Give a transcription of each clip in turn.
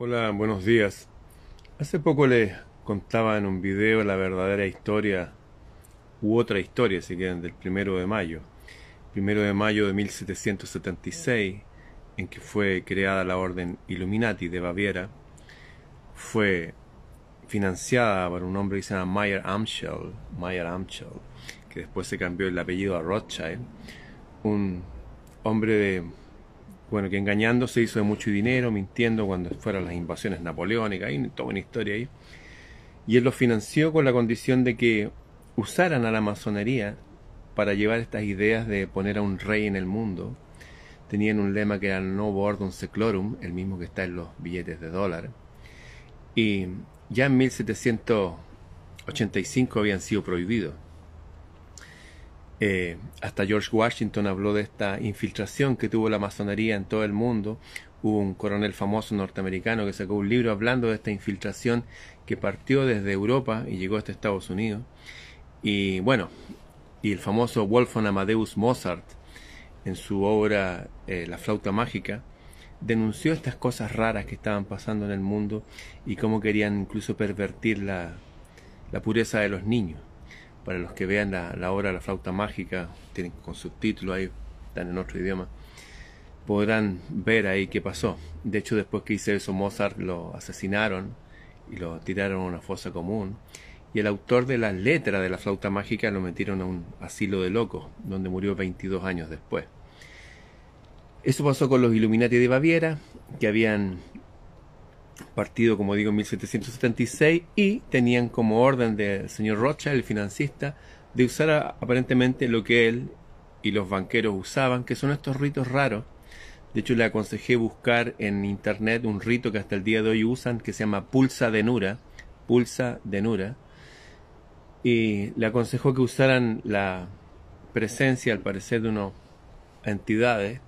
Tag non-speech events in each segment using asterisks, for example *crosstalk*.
Hola, buenos días. Hace poco les contaba en un video la verdadera historia, u otra historia, si quieren, del primero de mayo. Primero de mayo de 1776, en que fue creada la Orden Illuminati de Baviera, fue financiada por un hombre que se llama Meyer Amschel, Meyer Amschel, que después se cambió el apellido a Rothschild, un hombre de bueno, que engañando se hizo de mucho dinero, mintiendo cuando fueron las invasiones napoleónicas, hay toda una historia ahí. Y él lo financió con la condición de que usaran a la masonería para llevar estas ideas de poner a un rey en el mundo. Tenían un lema que era Novo Ordum Seclorum, el mismo que está en los billetes de dólar. Y ya en 1785 habían sido prohibidos. Eh, hasta George Washington habló de esta infiltración que tuvo la masonería en todo el mundo. Hubo un coronel famoso norteamericano que sacó un libro hablando de esta infiltración que partió desde Europa y llegó hasta Estados Unidos. Y bueno, y el famoso Wolfgang Amadeus Mozart, en su obra eh, La flauta mágica, denunció estas cosas raras que estaban pasando en el mundo y cómo querían incluso pervertir la pureza de los niños para los que vean la, obra La flauta mágica, tienen con subtítulos ahí, están en otro idioma, podrán ver ahí qué pasó. De hecho, después que hice eso, Mozart lo asesinaron y lo tiraron a una fosa común. Y el autor de la letra de la flauta mágica lo metieron a un asilo de locos, donde murió 22 años después. Eso pasó con los Illuminati de Baviera, que habían partido, como digo, en 1776 y tenían como orden del señor Rothschild, el financista, de usar aparentemente lo que él y los banqueros usaban, que son estos ritos raros. De hecho, le aconsejé buscar en internet un rito que hasta el día de hoy usan, que se llama Pulsa de Nura. Pulsa de Nura. Y le aconsejó que usaran la presencia, al parecer, de unas entidades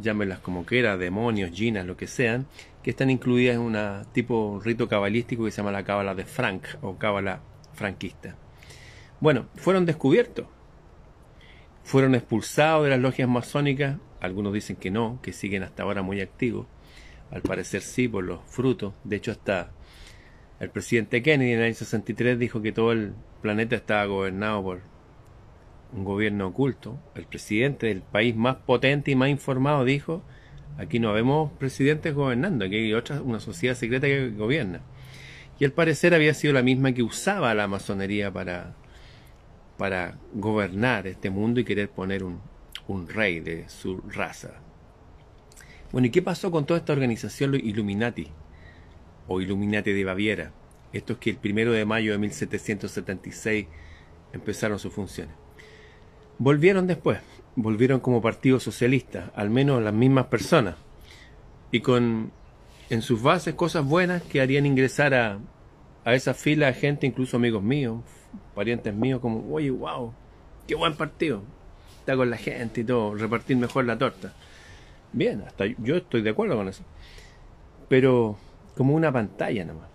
llámelas como quiera, demonios, ginas, lo que sean, que están incluidas en un tipo rito cabalístico que se llama la cábala de Frank o cábala franquista. Bueno, fueron descubiertos, fueron expulsados de las logias masónicas, algunos dicen que no, que siguen hasta ahora muy activos, al parecer sí, por los frutos, de hecho hasta el presidente Kennedy en el año 63 dijo que todo el planeta estaba gobernado por un gobierno oculto. El presidente del país más potente y más informado dijo, aquí no vemos presidentes gobernando, aquí hay otra, una sociedad secreta que gobierna. Y al parecer había sido la misma que usaba la masonería para, para gobernar este mundo y querer poner un, un rey de su raza. Bueno, ¿y qué pasó con toda esta organización Illuminati? O Illuminati de Baviera. Estos que el primero de mayo de 1776 empezaron sus funciones. Volvieron después, volvieron como Partido Socialista, al menos las mismas personas, y con en sus bases cosas buenas que harían ingresar a, a esa fila de gente, incluso amigos míos, parientes míos, como, oye, wow, qué buen partido, está con la gente y todo, repartir mejor la torta. Bien, hasta yo estoy de acuerdo con eso, pero como una pantalla nada más.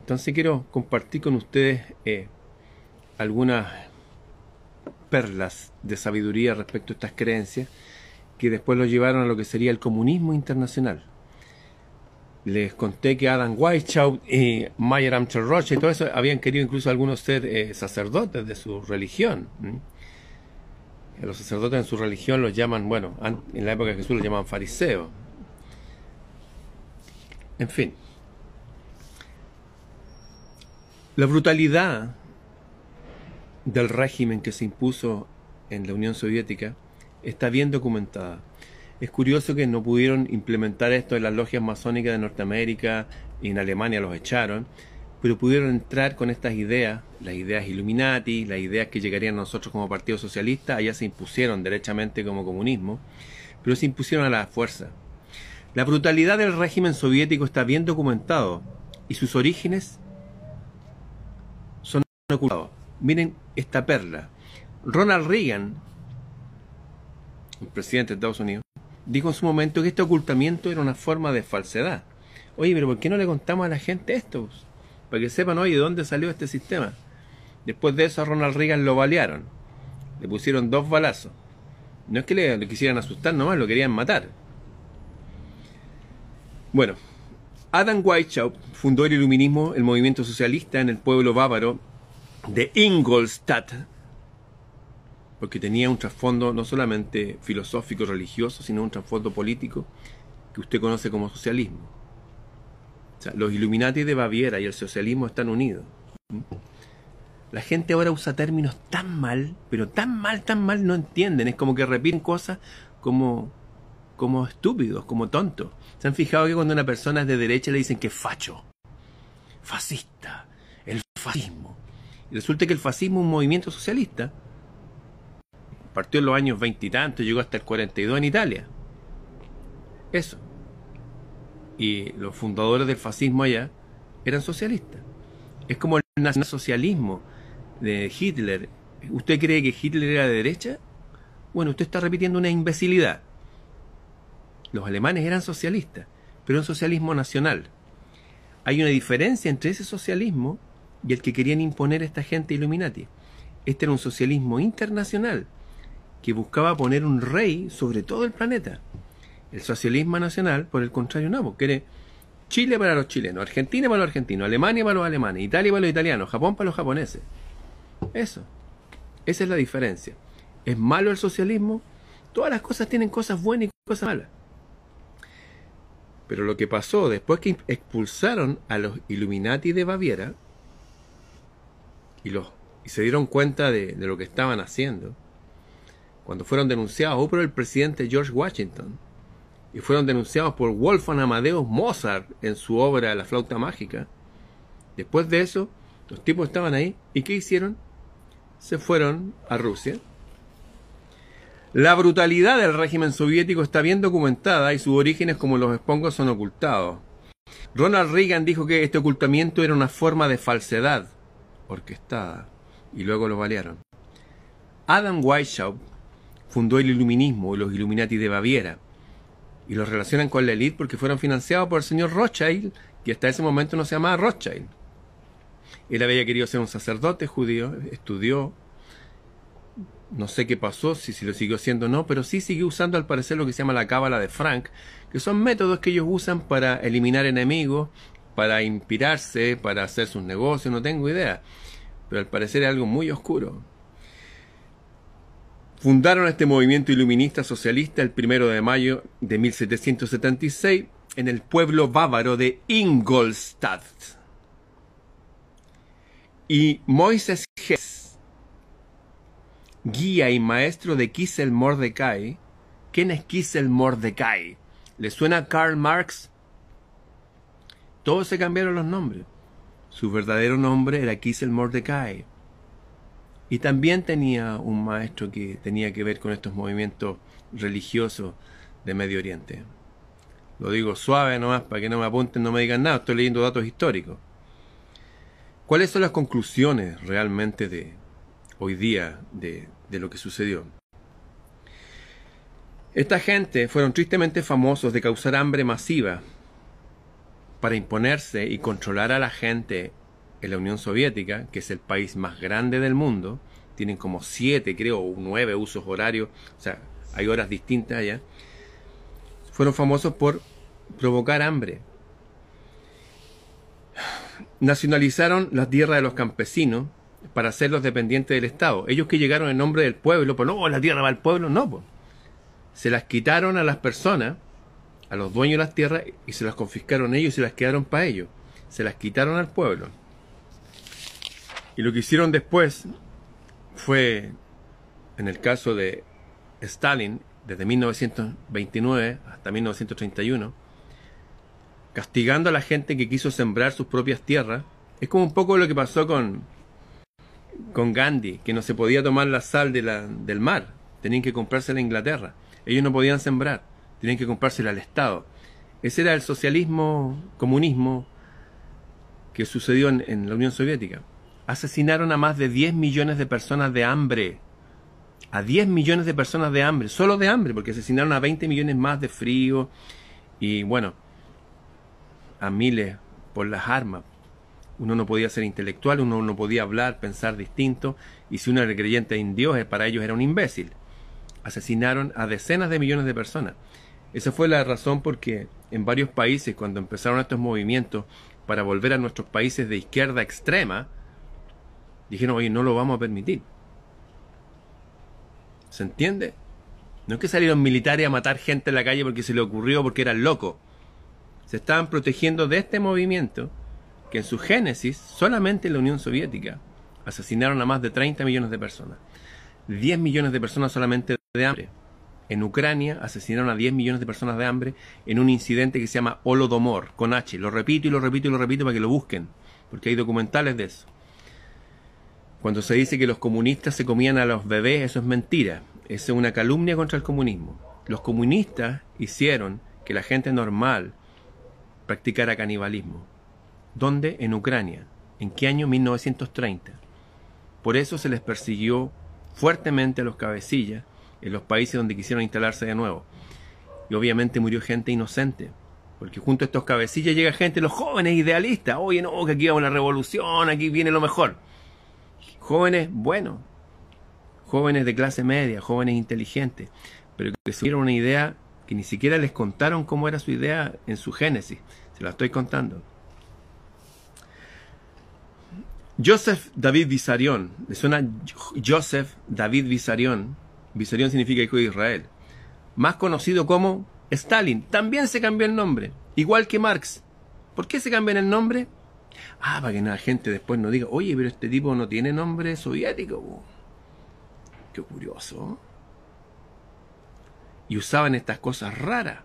Entonces quiero compartir con ustedes eh, algunas perlas de sabiduría respecto a estas creencias que después lo llevaron a lo que sería el comunismo internacional. Les conté que Adam Weishaupt y Mayer Amschel Roche y todo eso habían querido incluso algunos ser eh, sacerdotes de su religión. Los sacerdotes en su religión los llaman, bueno, en la época de Jesús los llamaban fariseos. En fin. La brutalidad del régimen que se impuso en la Unión Soviética está bien documentada. Es curioso que no pudieron implementar esto en las logias masónicas de Norteamérica y en Alemania los echaron, pero pudieron entrar con estas ideas, las ideas Illuminati, las ideas que llegarían a nosotros como Partido Socialista, allá se impusieron derechamente como comunismo, pero se impusieron a la fuerza. La brutalidad del régimen soviético está bien documentado y sus orígenes son ocultados. Miren esta perla. Ronald Reagan, el presidente de Estados Unidos, dijo en su momento que este ocultamiento era una forma de falsedad. Oye, pero ¿por qué no le contamos a la gente esto? Para que sepan, oye, de dónde salió este sistema. Después de eso a Ronald Reagan lo balearon. Le pusieron dos balazos. No es que le, quisieran asustar nomás, lo querían matar. Bueno, Adam Weishaupt fundó el iluminismo, el movimiento socialista en el pueblo bávaro de Ingolstadt, porque tenía un trasfondo no solamente filosófico, religioso, sino un trasfondo político que usted conoce como socialismo. O sea, los Illuminati de Baviera y el socialismo están unidos. La gente ahora usa términos tan mal, pero tan mal, tan mal, no entienden. Es como que repiten cosas como, como estúpidos, como tontos. ¿Se han fijado que cuando una persona es de derecha le dicen que facho? Fascista, el fascismo. Resulta que el fascismo es un movimiento socialista. Partió en los años veintitantos, llegó hasta el 42 en Italia. Eso. Y los fundadores del fascismo allá eran socialistas. Es como el nacionalsocialismo de Hitler. ¿Usted cree que Hitler era de derecha? Bueno, usted está repitiendo una imbecilidad. Los alemanes eran socialistas, pero un socialismo nacional. Hay una diferencia entre ese socialismo y el que querían imponer esta gente Illuminati. Este era un socialismo internacional que buscaba poner un rey sobre todo el planeta. El socialismo nacional, por el contrario, no, quiere Chile para los chilenos, Argentina para los argentinos, Alemania para los alemanes, Italia para los italianos, Japón para los japoneses. Eso. Esa es la diferencia. ¿Es malo el socialismo? Todas las cosas tienen cosas buenas y cosas malas. Pero lo que pasó después que expulsaron a los Illuminati de Baviera y, se dieron cuenta de, de lo que estaban haciendo, cuando fueron denunciados por el presidente George Washington y fueron denunciados por Wolfgang Amadeus Mozart en su obra La flauta mágica, después de eso, los tipos estaban ahí y ¿qué hicieron? Se fueron a Rusia la brutalidad del régimen soviético está bien documentada y sus orígenes como los espongos son ocultados. Ronald Reagan dijo que este ocultamiento era una forma de falsedad orquestada y luego lo balearon. Adam Weishaupt fundó el iluminismo y los Illuminati de Baviera y los relacionan con la élite porque fueron financiados por el señor Rothschild, que hasta ese momento no se llamaba Rothschild. Él había querido ser un sacerdote judío, estudió, no sé qué pasó, si, si lo siguió haciendo o no, pero sí siguió usando al parecer lo que se llama la cábala de Frank, que son métodos que ellos usan para eliminar enemigos, para inspirarse, para hacer sus negocios, no tengo idea. Pero al parecer es algo muy oscuro. Fundaron este movimiento iluminista socialista el primero de mayo de 1776 en el pueblo bávaro de Ingolstadt. Y Moises Hess guía y maestro de Kissel Mordecai. ¿Quién es Kissel Mordecai? ¿Le suena Karl Marx? Todos se cambiaron los nombres. Su verdadero nombre era Kissel Mordecai. Y también tenía un maestro que tenía que ver con estos movimientos religiosos de Medio Oriente. Lo digo suave nomás para que no me apunten, no me digan nada, estoy leyendo datos históricos. ¿Cuáles son las conclusiones realmente de hoy día de, de lo que sucedió. Esta gente fueron tristemente famosos de causar hambre masiva para imponerse y controlar a la gente en la Unión Soviética, que es el país más grande del mundo. Tienen como siete, creo, nueve usos horarios, o sea, hay horas distintas allá. Fueron famosos por provocar hambre. Nacionalizaron las tierras de los campesinos para hacerlos dependientes del Estado. Ellos que llegaron en nombre del pueblo, pues no, la tierra va al pueblo, no, pues. Se las quitaron a las personas, a los dueños de las tierras, y se las confiscaron ellos y se las quedaron para ellos. Se las quitaron al pueblo. Y lo que hicieron después fue, en el caso de Stalin, desde 1929 hasta 1931, castigando a la gente que quiso sembrar sus propias tierras. Es como un poco lo que pasó con, con Gandhi, que no se podía tomar la sal de la, del mar, tenían que comprársela a Inglaterra. Ellos no podían sembrar, tenían que comprársela al Estado. Ese era el socialismo, comunismo que sucedió en, en la Unión Soviética. Asesinaron a más de 10 millones de personas de hambre. A 10 millones de personas de hambre, solo de hambre, porque asesinaron a 20 millones más de frío y bueno, a miles por las armas, uno no podía ser intelectual, uno no podía hablar, pensar distinto, y si uno era creyente en Dios, eh, para ellos era un imbécil. Asesinaron a decenas de millones de personas. Esa fue la razón por que en varios países cuando empezaron estos movimientos para volver a nuestros países de izquierda extrema, dijeron, oye, no lo vamos a permitir. ¿Se entiende? No es que salieron militares a matar gente en la calle porque se le ocurrió, porque eran locos. Se estaban protegiendo de este movimiento que en su génesis, solamente en la Unión Soviética, asesinaron a más de 30 millones de personas. 10 millones de personas solamente de hambre. En Ucrania asesinaron a 10 millones de personas de hambre en un incidente que se llama Holodomor, con H. Lo repito y lo repito y lo repito para que lo busquen, porque hay documentales de eso. Cuando se dice que los comunistas se comían a los bebés, eso es mentira. Eso es una calumnia contra el comunismo. Los comunistas hicieron que la gente normal practicara canibalismo. ¿Dónde? En Ucrania. ¿En qué año? 1930. Por eso se les persiguió fuertemente a los cabecillas en los países donde quisieron instalarse de nuevo. Y obviamente murió gente inocente, porque junto a estos cabecillas llega gente, los jóvenes idealistas, oye no, que aquí va una revolución, aquí viene lo mejor. Jóvenes buenos, jóvenes de clase media, jóvenes inteligentes, pero que tuvieron una idea que ni siquiera les contaron cómo era su idea en su génesis. Se la estoy contando. Joseph David Vissarion, ¿le suena Joseph David Vissarion? Vissarion significa hijo de Israel. Más conocido como Stalin. También se cambió el nombre, igual que Marx. ¿Por qué se cambian el nombre? Ah, para que la gente después no diga, oye, pero este tipo no tiene nombre soviético. Qué curioso. Y usaban estas cosas raras,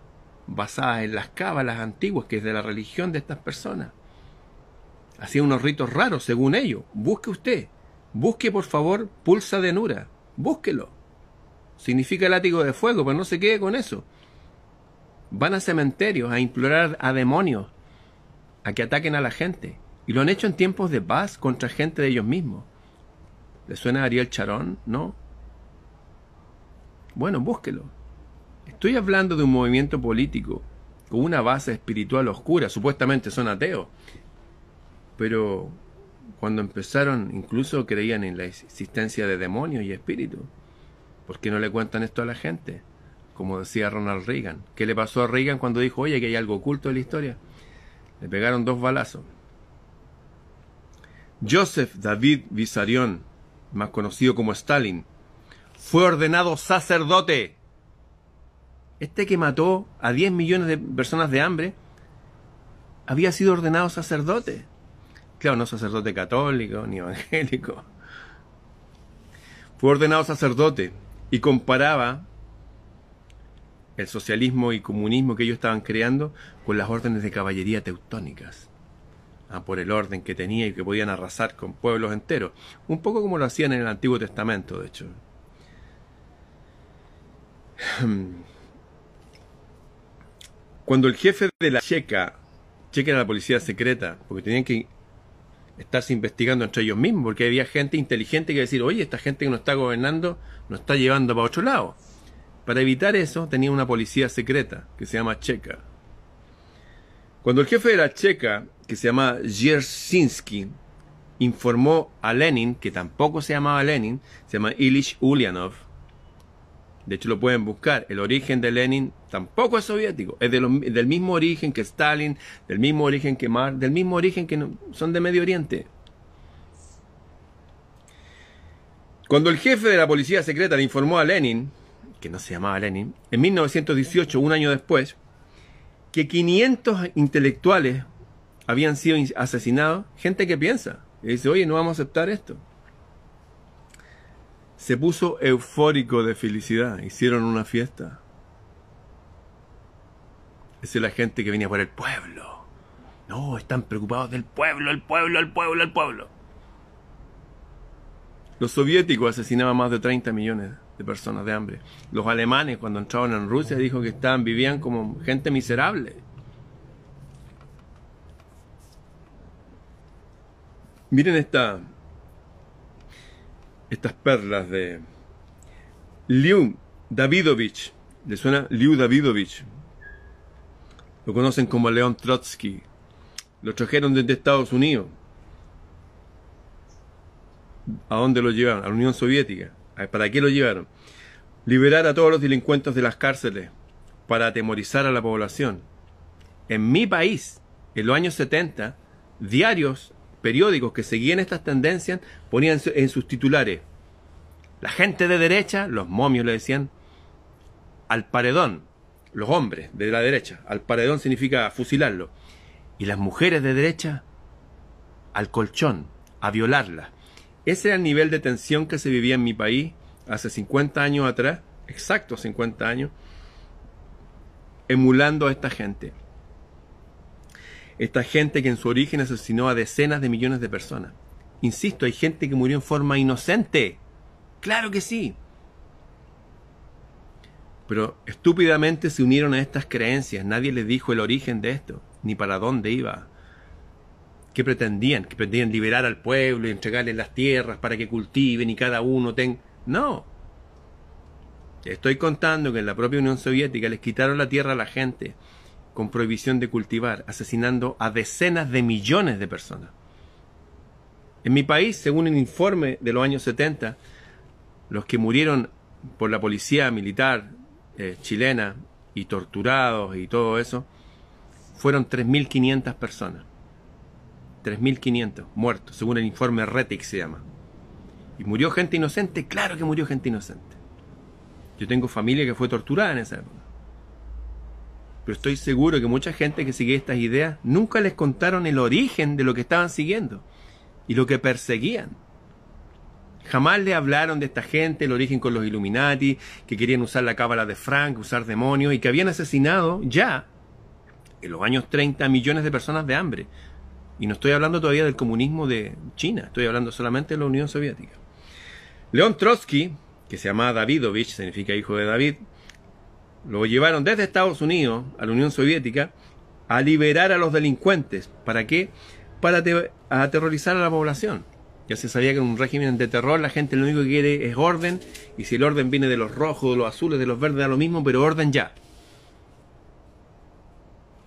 basadas en las cábalas antiguas, que es de la religión de estas personas. Hacían unos ritos raros, según ellos. Busque usted. Busque, por favor, pulsa de Nura. Búsquelo. Significa látigo de fuego, pero no se quede con eso. Van a cementerios a implorar a demonios a que ataquen a la gente. Y lo han hecho en tiempos de paz contra gente de ellos mismos. ¿Le suena a Ariel Charón? ¿No? Bueno, búsquelo. Estoy hablando de un movimiento político con una base espiritual oscura. Supuestamente son ateos. Pero cuando empezaron, incluso creían en la existencia de demonios y espíritus. ¿Por qué no le cuentan esto a la gente? Como decía Ronald Reagan. ¿Qué le pasó a Reagan cuando dijo, oye, que hay algo oculto en la historia? Le pegaron dos balazos. Joseph David Vissarion, más conocido como Stalin, fue ordenado sacerdote. Este que mató a 10 millones de personas de hambre había sido ordenado sacerdote. Claro, no sacerdote católico ni evangélico. Fue ordenado sacerdote y comparaba el socialismo y comunismo que ellos estaban creando con las órdenes de caballería teutónicas, ah, por el orden que tenía y que podían arrasar con pueblos enteros, un poco como lo hacían en el Antiguo Testamento, de hecho. *clears throat* Cuando el jefe de la Checa, Checa era la policía secreta, porque tenían que estarse investigando entre ellos mismos, porque había gente inteligente que decir, oye, esta gente que nos está gobernando nos está llevando para otro lado. Para evitar eso, tenía una policía secreta que se llama Checa. Cuando el jefe de la Checa, que se llama Jersinski, informó a Lenin, que tampoco se llamaba Lenin, se llama Ilich Ulyanov, de hecho lo pueden buscar, el origen de Lenin tampoco es soviético, es del mismo origen que Stalin, del mismo origen que Marx, del mismo origen que son de Medio Oriente. Cuando el jefe de la policía secreta le informó a Lenin, que no se llamaba Lenin, en 1918, un año después, que 500 intelectuales habían sido asesinados, gente que piensa, y dice, oye, no vamos a aceptar esto. Se puso eufórico de felicidad, hicieron una fiesta. Esa es la gente que venía por el pueblo. No, están preocupados del pueblo, el pueblo, el pueblo, el pueblo. Los soviéticos asesinaban más de 30 millones de personas de hambre. Los alemanes, cuando entraban en Rusia, dijo que estaban, vivían como gente miserable. Miren esta, estas perlas de Liu Davidovich. ¿Le suena Liu Davidovich? Lo conocen como León Trotsky. Lo trajeron desde Estados Unidos. ¿A dónde lo llevaron? A la Unión Soviética. ¿Para qué lo llevaron? Liberar a todos los delincuentes de las cárceles para atemorizar a la población. en mi país, en los años 70, diarios, periódicos que seguían estas tendencias ponían en sus titulares, la gente de derecha, los momios le decían, al paredón, los hombres de la derecha, al paredón significa fusilarlo, y las mujeres de derecha, al colchón, a violarla. Ese era el nivel de tensión que se vivía en mi país hace 50 años atrás, exacto 50 años, emulando a esta gente. Esta gente que en su origen asesinó a decenas de millones de personas. Insisto, hay gente que murió en forma inocente. Claro que sí. Pero estúpidamente se unieron a estas creencias. Nadie les dijo el origen de esto, ni para dónde iba. ¿Qué pretendían? ¿Que pretendían liberar al pueblo y entregarles las tierras para que cultiven y cada uno tenga... No. Estoy contando que en la propia Unión Soviética les quitaron la tierra a la gente con prohibición de cultivar, asesinando a decenas de millones de personas. En mi país, según un informe de los años 70, los que murieron por la policía militar eh, chilena y torturados y todo eso, fueron 3.500 personas. 3.500 muertos, según el informe RETIC se llama. ¿Y murió gente inocente? Claro que murió gente inocente. Yo tengo familia que fue torturada en esa época. Pero estoy seguro que mucha gente que sigue estas ideas nunca les contaron el origen de lo que estaban siguiendo y lo que perseguían. Jamás le hablaron de esta gente, el origen con los Illuminati, que querían usar la cábala de Frank, usar demonios y que habían asesinado ya en los años 30 millones de personas de hambre. Y no estoy hablando todavía del comunismo de China, estoy hablando solamente de la Unión Soviética. León Trotsky, que se llamaba Davidovich, significa hijo de David, lo llevaron desde Estados Unidos a la Unión Soviética a liberar a los delincuentes. ¿Para qué? Para aterrorizar a la población. Ya se sabía que en un régimen de terror la gente lo único que quiere es orden, y si el orden viene de los rojos, de los azules, de los verdes, da lo mismo, pero orden ya.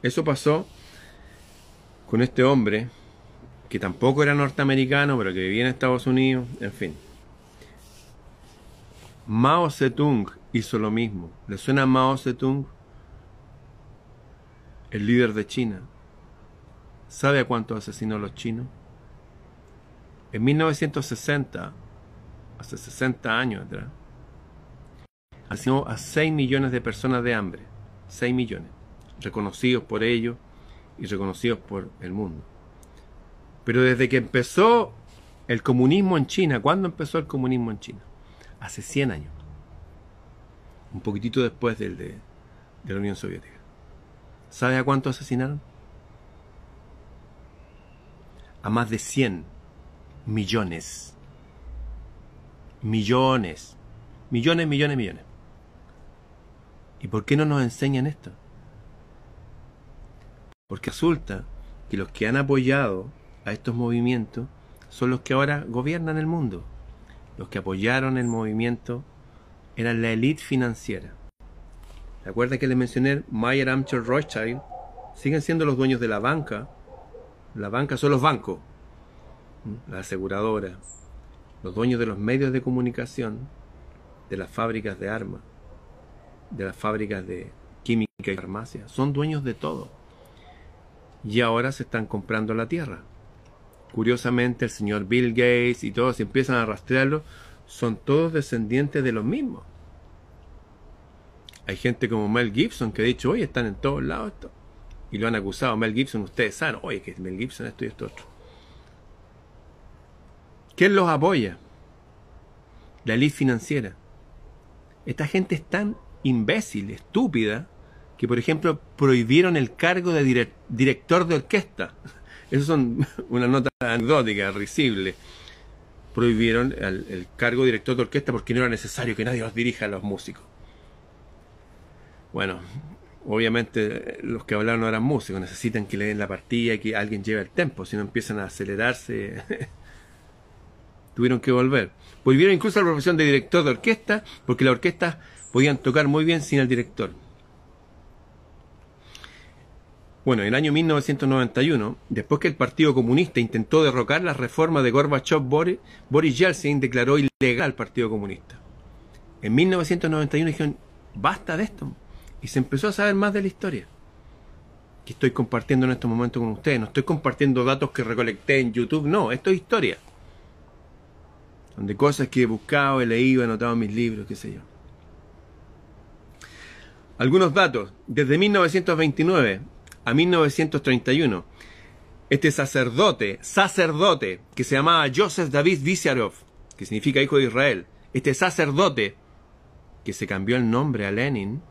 Eso pasó con este hombre, que tampoco era norteamericano, pero que vivía en Estados Unidos, en fin. Mao Zedong hizo lo mismo. ¿Le suena Mao Zedong? El líder de China. ¿Sabe a cuántos asesinó a los chinos? En 1960, hace 60 años atrás, asesinó a 6 millones de personas de hambre. 6 millones. Reconocidos por ellos y reconocidos por el mundo. Pero desde que empezó el comunismo en China, ¿cuándo empezó el comunismo en China? Hace 100 años. Un poquitito después del de, de la Unión Soviética. ¿Sabe a cuánto asesinaron? A más de 100 millones. Millones. Millones, millones, millones. ¿Y por qué no nos enseñan esto? Porque resulta que los que han apoyado a estos movimientos son los que ahora gobiernan el mundo. Los que apoyaron el movimiento eran la élite financiera. ¿Se acuerdan que les mencioné Mayer Amcher Rothschild? Siguen siendo los dueños de la banca. La banca son los bancos, la aseguradora, los dueños de los medios de comunicación, de las fábricas de armas, de las fábricas de química y farmacia. Son dueños de todo y ahora se están comprando la tierra. Curiosamente, el señor Bill Gates y todos empiezan a rastrearlo, son todos descendientes de los mismos. Hay gente como Mel Gibson que ha dicho, oye, están en todos lados esto. Y lo han acusado. Mel Gibson, ustedes saben, oye, que Mel Gibson esto y esto otro. ¿Quién los apoya? La elite financiera. Esta gente es tan imbécil, estúpida, que por ejemplo prohibieron el cargo de director de orquesta. *laughs* Eso son *laughs* una nota anecdótica, risible. Prohibieron el, cargo de director de orquesta porque no era necesario que nadie los dirija a los músicos. Bueno, obviamente los que hablaron no eran músicos, necesitan que le den la partida y que alguien lleve el tempo, si no empiezan a acelerarse. *laughs* Tuvieron que volver. Prohibieron incluso la profesión de director de orquesta porque la orquesta podían tocar muy bien sin el director. Bueno, en el año 1991, después que el Partido Comunista intentó derrocar la reforma de Gorbachev, Boris, Boris Yeltsin declaró ilegal al Partido Comunista. En 1991 dijeron, basta de esto. Y se empezó a saber más de la historia. que estoy compartiendo en estos momentos con ustedes. No estoy compartiendo datos que recolecté en YouTube, no, esto es historia. Son de cosas que he buscado, he leído, he anotado en mis libros, qué sé yo. Algunos datos. Desde 1929 a 1931, este sacerdote, sacerdote, que se llamaba Joseph David Vissarov, que significa hijo de Israel, este sacerdote, que se cambió el nombre a Lenin,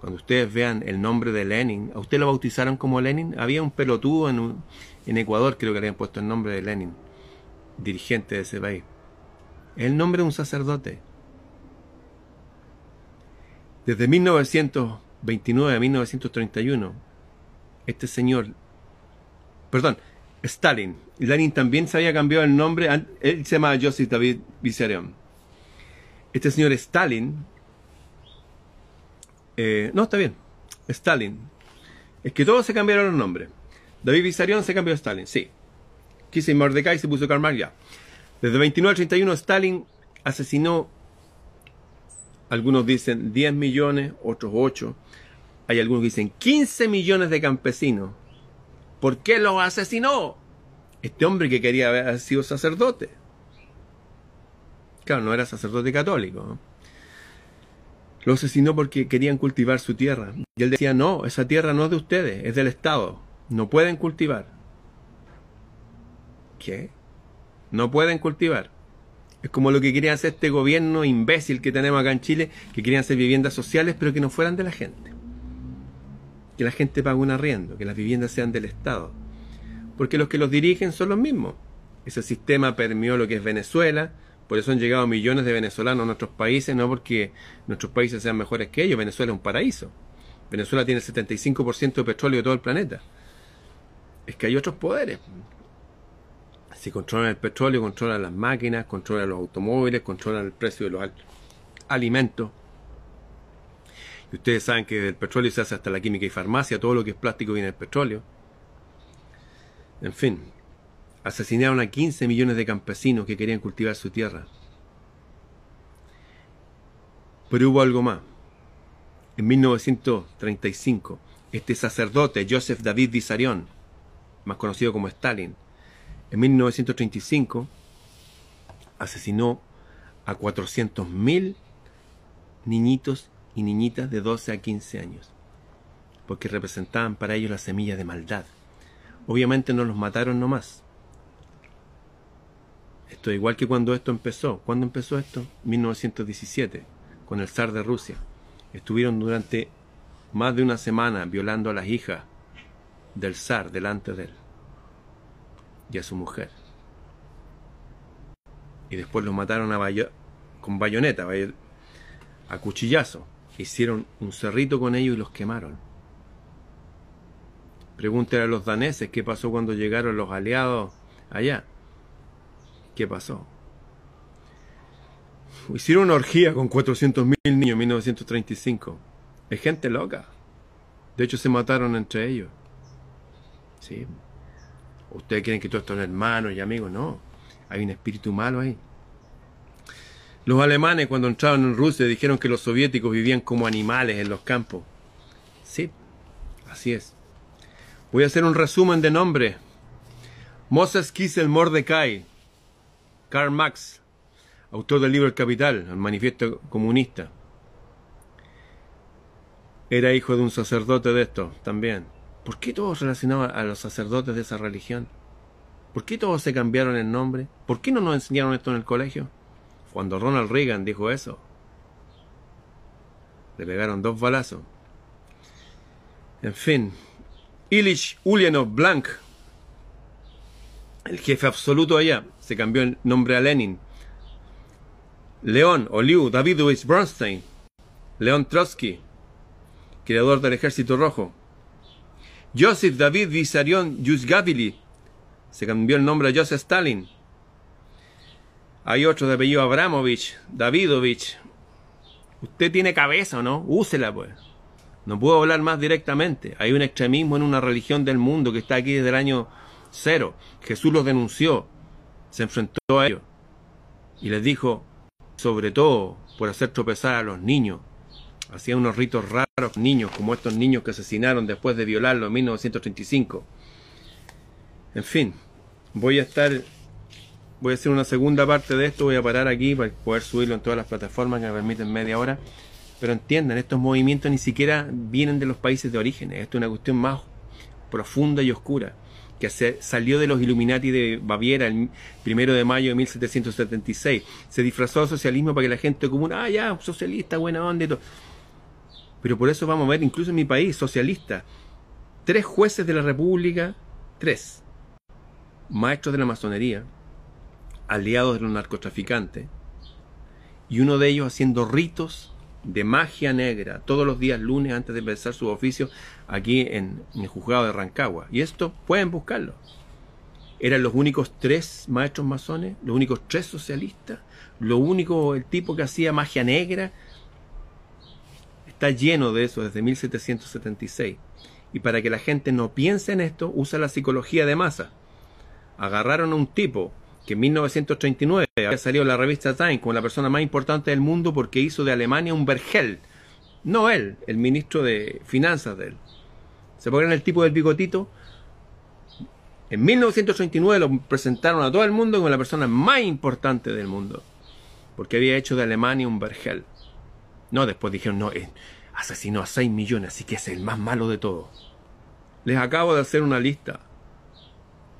cuando ustedes vean el nombre de Lenin, ¿a usted lo bautizaron como Lenin? Había un pelotudo en, en Ecuador, creo que le habían puesto el nombre de Lenin, dirigente de ese país. El nombre de un sacerdote. Desde 1929 a 1931, este señor, perdón, Stalin, Lenin también se había cambiado el nombre, él se llama Joseph David Vissarion. Este señor Stalin, eh, no, está bien, Stalin, es que todos se cambiaron los nombres. David Vissarion se cambió a Stalin, sí. Quise Mordecai se puso Karl ya. Desde 29 al 31 Stalin asesinó, algunos dicen 10 millones, otros 8. Hay algunos que dicen 15 millones de campesinos. ¿Por qué los asesinó? Este hombre que quería haber sido sacerdote. Claro, no era sacerdote católico. Lo asesinó porque querían cultivar su tierra. Y él decía, no, esa tierra no es de ustedes, es del Estado. No pueden cultivar. ¿Qué? No pueden cultivar. Es como lo que quería hacer este gobierno imbécil que tenemos acá en Chile, que querían hacer viviendas sociales, pero que no fueran de la gente. Que la gente pague un arriendo, que las viviendas sean del Estado. Porque los que los dirigen son los mismos. Ese sistema permeó lo que es Venezuela, por eso han llegado millones de venezolanos a nuestros países, no porque nuestros países sean mejores que ellos, Venezuela es un paraíso. Venezuela tiene el 75% de petróleo de todo el planeta. Es que hay otros poderes. Si controlan el petróleo, controlan las máquinas, controlan los automóviles, controlan el precio de los alimentos. Y ustedes saben que del petróleo se hace hasta la química y farmacia, todo lo que es plástico viene del petróleo. En fin, asesinaron a 15 millones de campesinos que querían cultivar su tierra. Pero hubo algo más. En 1935, este sacerdote, Joseph David Vissarion, más conocido como Stalin, en 1935 asesinó a 400.000 niñitos y niñitas de 12 a 15 años, porque representaban para ellos la semilla de maldad. Obviamente no los mataron nomás. Esto es igual que cuando esto empezó. ¿Cuándo empezó esto? 1917, con el zar de Rusia. Estuvieron durante más de una semana violando a las hijas del zar delante de él y a su mujer. Y después los mataron a con bayoneta, a cuchillazo. Hicieron un cerrito con ellos y los quemaron. Pregúntale a los daneses qué pasó cuando llegaron los aliados allá. ¿Qué pasó? Hicieron una orgía con 400.000 niños en 1935. Es gente loca. De hecho, se mataron entre ellos. Sí. Ustedes creen que todos son hermanos y amigos, no. Hay un espíritu malo ahí. Los alemanes cuando entraron en Rusia dijeron que los soviéticos vivían como animales en los campos. Sí, así es. Voy a hacer un resumen de nombres. Moses Kissel Mordecai, Karl Marx, autor del libro El Capital, el manifiesto comunista. Era hijo de un sacerdote de esto también. ¿Por qué todos relacionaban a los sacerdotes de esa religión? ¿Por qué todos se cambiaron el nombre? ¿Por qué no nos enseñaron esto en el colegio? Cuando Ronald Reagan dijo eso, le pegaron dos balazos. En fin, Ilich Ulyanov Blank, el jefe absoluto allá, se cambió el nombre a Lenin. León o Liu Davidovich Bronstein, León Trotsky, creador del Ejército Rojo, Joseph David Vissarion Yuzgavili. Se cambió el nombre a Joseph Stalin. Hay otro de apellido Abramovich, Davidovich. Usted tiene cabeza, ¿no? Úsela, pues. No puedo hablar más directamente. Hay un extremismo en una religión del mundo que está aquí desde el año cero. Jesús los denunció. Se enfrentó a ellos. Y les dijo, sobre todo por hacer tropezar a los niños, Hacían unos ritos raros, niños, como estos niños que asesinaron después de violarlo en 1935. En fin, voy a estar, voy a hacer una segunda parte de esto, voy a parar aquí para poder subirlo en todas las plataformas que me permiten media hora. Pero entiendan, estos movimientos ni siquiera vienen de los países de origen, esto es una cuestión más profunda y oscura que salió de los Illuminati de Baviera el primero de mayo de 1776. Se disfrazó de socialismo para que la gente común, ah, ya, socialista, buena onda y todo. Pero por eso vamos a ver, incluso en mi país, socialista, tres jueces de la República, tres, maestros de la masonería, aliados de los narcotraficantes, y uno de ellos haciendo ritos de magia negra todos los días lunes antes de empezar su oficio aquí en, el juzgado de Rancagua. Y esto pueden buscarlo. Eran los únicos tres maestros masones, los únicos tres socialistas, lo único, el tipo que hacía magia negra. Está lleno de eso desde 1776. Y para que la gente no piense en esto, usa la psicología de masa. Agarraron a un tipo que en 1939 había salido la revista Time como la persona más importante del mundo porque hizo de Alemania un vergel. No él, el ministro de finanzas de él. ¿Se ponen el tipo del bigotito? En 1939 lo presentaron a todo el mundo como la persona más importante del mundo. Porque había hecho de Alemania un vergel. No, después dijeron, no, eh, asesinó a 6 millones, así que es el más malo de todos. Les acabo de hacer una lista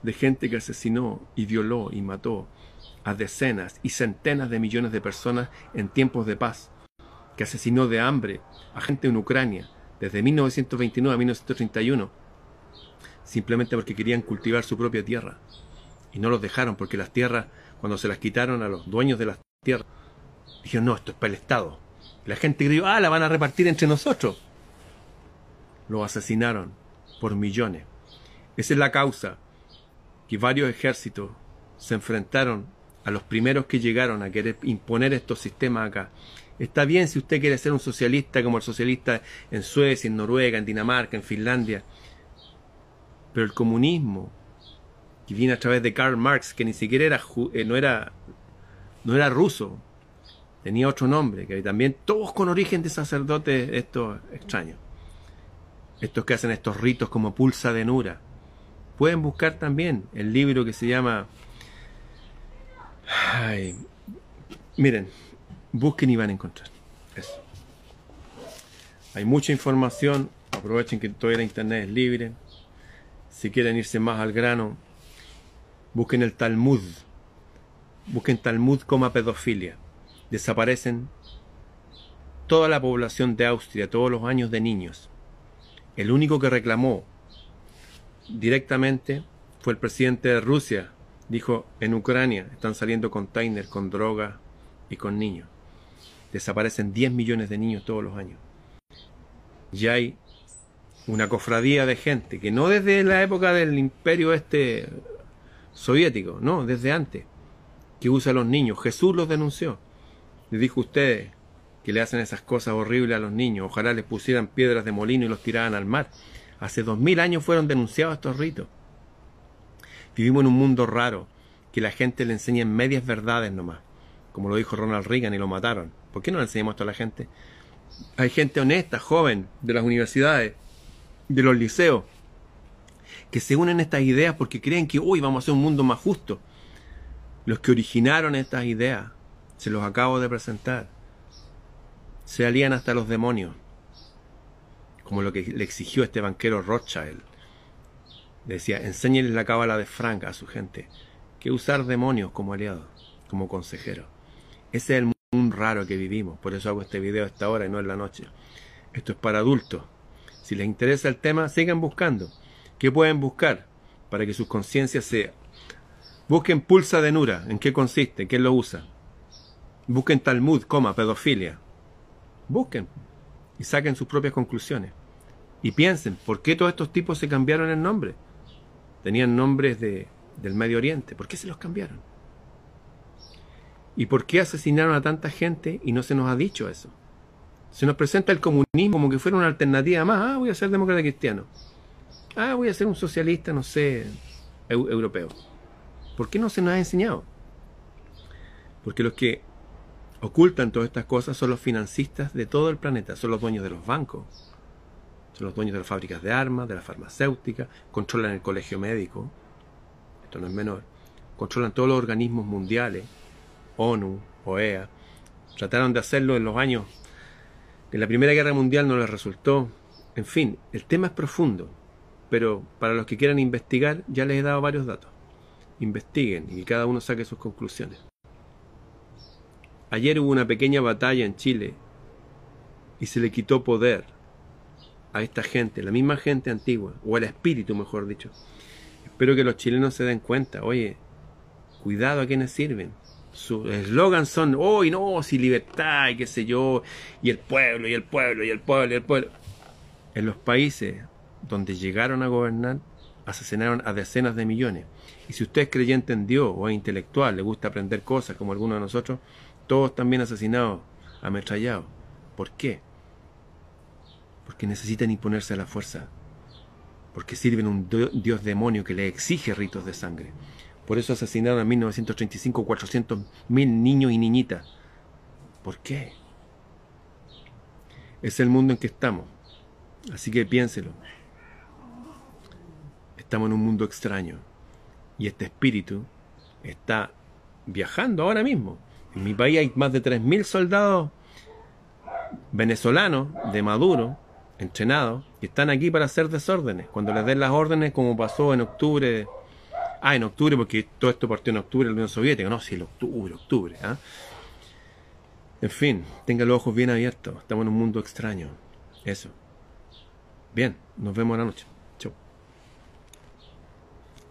de gente que asesinó y violó y mató a decenas y centenas de millones de personas en tiempos de paz, que asesinó de hambre a gente en Ucrania desde 1929 a 1931, simplemente porque querían cultivar su propia tierra. Y no los dejaron porque las tierras, cuando se las quitaron a los dueños de las tierras, dijeron, no, esto es para el Estado. La gente creyó, ah, la van a repartir entre nosotros. Lo asesinaron por millones. Esa es la causa que varios ejércitos se enfrentaron a los primeros que llegaron a querer imponer estos sistemas acá. Está bien si usted quiere ser un socialista como el socialista en Suecia, en Noruega, en Dinamarca, en Finlandia, pero el comunismo, que viene a través de Karl Marx, que ni siquiera era, eh, no, era, no era ruso, tenía otro nombre, que también todos con origen de sacerdotes estos extraños, estos que hacen estos ritos como pulsa de Nura, Pueden buscar también el libro que se llama... miren, busquen y van a encontrar. Eso. Hay mucha información, aprovechen que toda la internet es libre. Si quieren irse más al grano, busquen el Talmud. Busquen Talmud como pedofilia. Desaparecen toda la población de Austria, todos los años de niños. El único que reclamó directamente fue el presidente de Rusia. Dijo, en Ucrania están saliendo containers con droga y con niños. Desaparecen 10 millones de niños todos los años. Y hay una cofradía de gente que no desde la época del imperio este soviético, no, desde antes, que usa a los niños. Jesús los denunció. Le dijo a ustedes que le hacen esas cosas horribles a los niños. Ojalá les pusieran piedras de molino y los tiraran al mar. Hace dos mil años fueron denunciados estos ritos. Vivimos en un mundo raro, que la gente le enseña medias verdades nomás, como lo dijo Ronald Reagan y lo mataron. ¿Por qué no le enseñamos esto a la gente? Hay gente honesta, joven, de las universidades, de los liceos, que se unen a estas ideas porque creen que hoy vamos a hacer un mundo más justo. Los que originaron estas ideas, se los acabo de presentar, se alían hasta los demonios como lo que le exigió este banquero Rothschild. Decía, enséñeles la cábala de Frank a su gente, que usar demonios como aliados, como consejeros. Ese es el mundo raro que vivimos, por eso hago este video a esta hora y no en la noche. Esto es para adultos. Si les interesa el tema, sigan buscando. ¿Qué pueden buscar para que sus conciencias sean? Busquen pulsa de Nura, ¿en qué consiste? ¿Quién lo usa? Busquen Talmud, coma, pedofilia. Busquen y saquen sus propias conclusiones. Y piensen, ¿por qué todos estos tipos se cambiaron el nombre? Tenían nombres de, del Medio Oriente, ¿por qué se los cambiaron? ¿Y por qué asesinaron a tanta gente y no se nos ha dicho eso? Se nos presenta el comunismo como que fuera una alternativa más. Ah, voy a ser demócrata cristiano. Ah, voy a ser un socialista, no sé, europeo. ¿Por qué no se nos ha enseñado? Porque los que ocultan todas estas cosas son los financistas de todo el planeta, son los dueños de los bancos, son los dueños de las fábricas de armas, de la farmacéutica, controlan el colegio médico, esto no es menor, controlan todos los organismos mundiales, ONU, OEA, trataron de hacerlo en los años en la Primera Guerra Mundial no les resultó. En fin, el tema es profundo, pero para los que quieran investigar ya les he dado varios datos. Investiguen y cada uno saque sus conclusiones. Ayer hubo una pequeña batalla en Chile y se le quitó poder a esta gente, la misma gente antigua, o al espíritu, mejor dicho. Espero que los chilenos se den cuenta, oye, cuidado a quienes sirven. Sus eslogans son, hoy no, si libertad y qué sé yo, y el pueblo, y el pueblo, y el pueblo, y el pueblo. En los países donde llegaron a gobernar, asesinaron a decenas de millones. Y si usted es creyente en Dios o es intelectual, le gusta aprender cosas como algunos de nosotros, todos también asesinados, ametrallados. ¿Por qué? Porque necesitan imponerse a la fuerza. Porque sirven un dios demonio que le exige ritos de sangre. Por eso asesinaron en 1935 400.000 niños y niñitas. ¿Por qué? Es el mundo en que estamos. Así que piénselo. Estamos en un mundo extraño. Y este espíritu está viajando ahora mismo. En mi país hay más de 3.000 soldados venezolanos de Maduro, entrenados, y están aquí para hacer desórdenes. Cuando les den las órdenes, como pasó en octubre. Ah, en octubre, porque todo esto partió en octubre de la Unión Soviética. No, sí, el octubre, octubre. ¿ah? En fin, tenga los ojos bien abiertos. Estamos en un mundo extraño. Eso. Bien, nos vemos la noche.